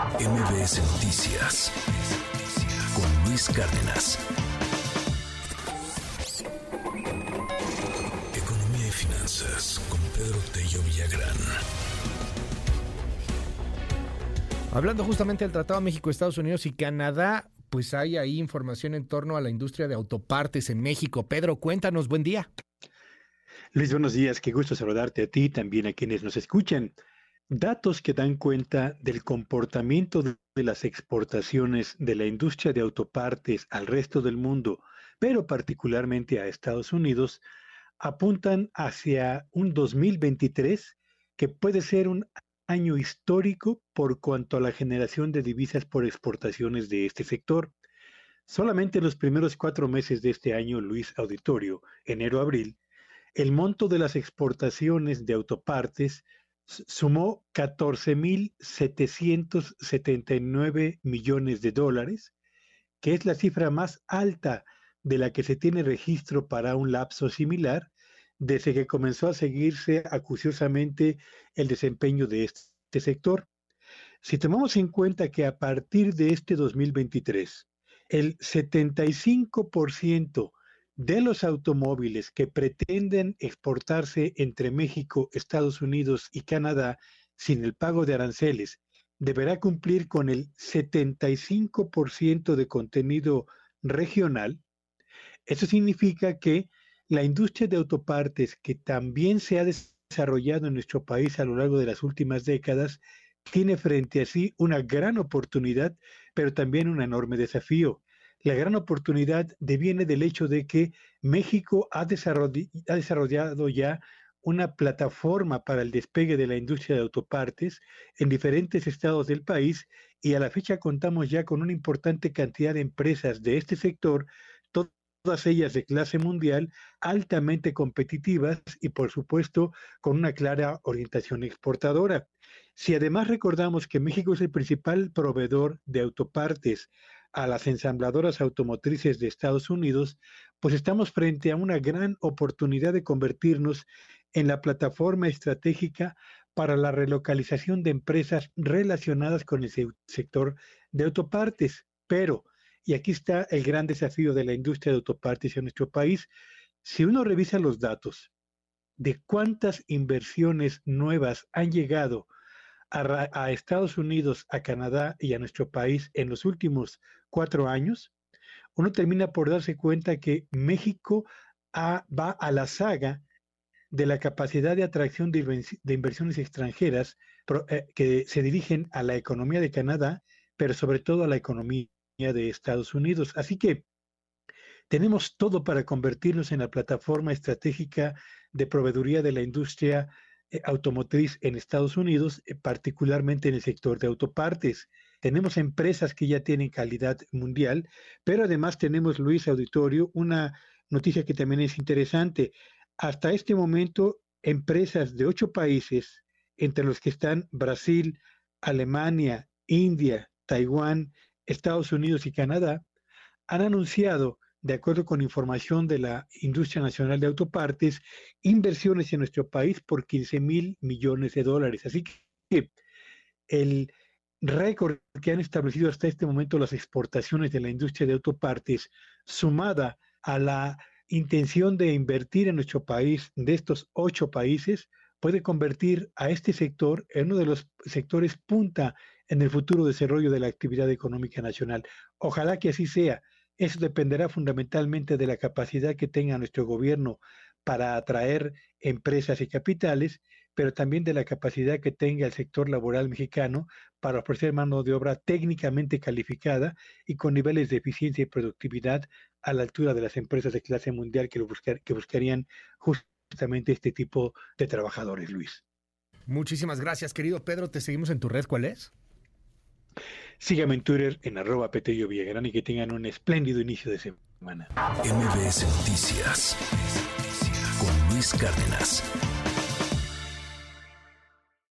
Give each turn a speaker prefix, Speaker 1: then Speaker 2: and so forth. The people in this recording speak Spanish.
Speaker 1: MBS Noticias con Luis Cárdenas. Economía y finanzas con Pedro Tello Villagrán.
Speaker 2: Hablando justamente del Tratado México, Estados Unidos y Canadá, pues hay ahí información en torno a la industria de autopartes en México. Pedro, cuéntanos, buen día.
Speaker 3: Luis, buenos días, qué gusto saludarte a ti, también a quienes nos escuchan. Datos que dan cuenta del comportamiento de las exportaciones de la industria de autopartes al resto del mundo, pero particularmente a Estados Unidos, apuntan hacia un 2023 que puede ser un año histórico por cuanto a la generación de divisas por exportaciones de este sector. Solamente en los primeros cuatro meses de este año, Luis Auditorio, enero-abril, el monto de las exportaciones de autopartes sumó 14.779 millones de dólares, que es la cifra más alta de la que se tiene registro para un lapso similar desde que comenzó a seguirse acuciosamente el desempeño de este sector. Si tomamos en cuenta que a partir de este 2023, el 75% de los automóviles que pretenden exportarse entre México, Estados Unidos y Canadá sin el pago de aranceles deberá cumplir con el 75% de contenido regional. Eso significa que la industria de autopartes, que también se ha desarrollado en nuestro país a lo largo de las últimas décadas, tiene frente a sí una gran oportunidad, pero también un enorme desafío. La gran oportunidad deviene del hecho de que México ha, desarrollado ya una plataforma para el despegue de la industria de autopartes en diferentes estados del país y a la fecha contamos ya con una importante cantidad de empresas de este sector todas ellas de clase mundial, altamente competitivas y por supuesto con una clara orientación exportadora. Si además recordamos que México es el principal proveedor de autopartes a las ensambladoras automotrices de Estados Unidos, pues estamos frente a una gran oportunidad de convertirnos en la plataforma estratégica para la relocalización de empresas relacionadas con el sector de autopartes. Pero y aquí está el gran desafío de la industria de autopartes en nuestro país. Si uno revisa los datos de cuántas inversiones nuevas han llegado a, Estados Unidos, a Canadá y a nuestro país en los últimos cuatro años, uno termina por darse cuenta que México va a la saga de la capacidad de atracción de, inversiones extranjeras eh, que se dirigen a la economía de Canadá, pero sobre todo a la economía de Estados Unidos. Así que tenemos todo para convertirnos en la plataforma estratégica de proveeduría de la industria eh, automotriz en Estados Unidos, eh, particularmente en el sector de autopartes. Tenemos empresas que ya tienen calidad mundial, pero además tenemos, Luis Auditorio, una noticia que también es interesante. Hasta este momento, empresas de ocho países, entre los que están Brasil, Alemania, India, Taiwán Estados Unidos y Canadá han anunciado, de acuerdo con información de la Industria Nacional de Autopartes, inversiones en nuestro país por 15 mil millones de dólares. Así que el récord que han establecido hasta este momento las exportaciones de la industria de autopartes, sumada a la intención de invertir en nuestro país de estos ocho países, puede convertir a este sector en uno de los sectores punta en el futuro desarrollo de la actividad económica nacional. Ojalá que así sea. Eso dependerá fundamentalmente de la capacidad que tenga nuestro gobierno para atraer empresas y capitales, pero también de la capacidad que tenga el sector laboral mexicano para ofrecer mano de obra técnicamente calificada y con niveles de eficiencia y productividad a la altura de las empresas de clase mundial que, que buscarían justamente este tipo de trabajadores, Luis.
Speaker 2: Muchísimas gracias, querido Pedro. Te seguimos en tu red. ¿Cuál es?
Speaker 3: Síganme en Twitter en arroba Petello Villagrán y que tengan un espléndido inicio de semana.
Speaker 1: MBS Noticias con Luis Cárdenas.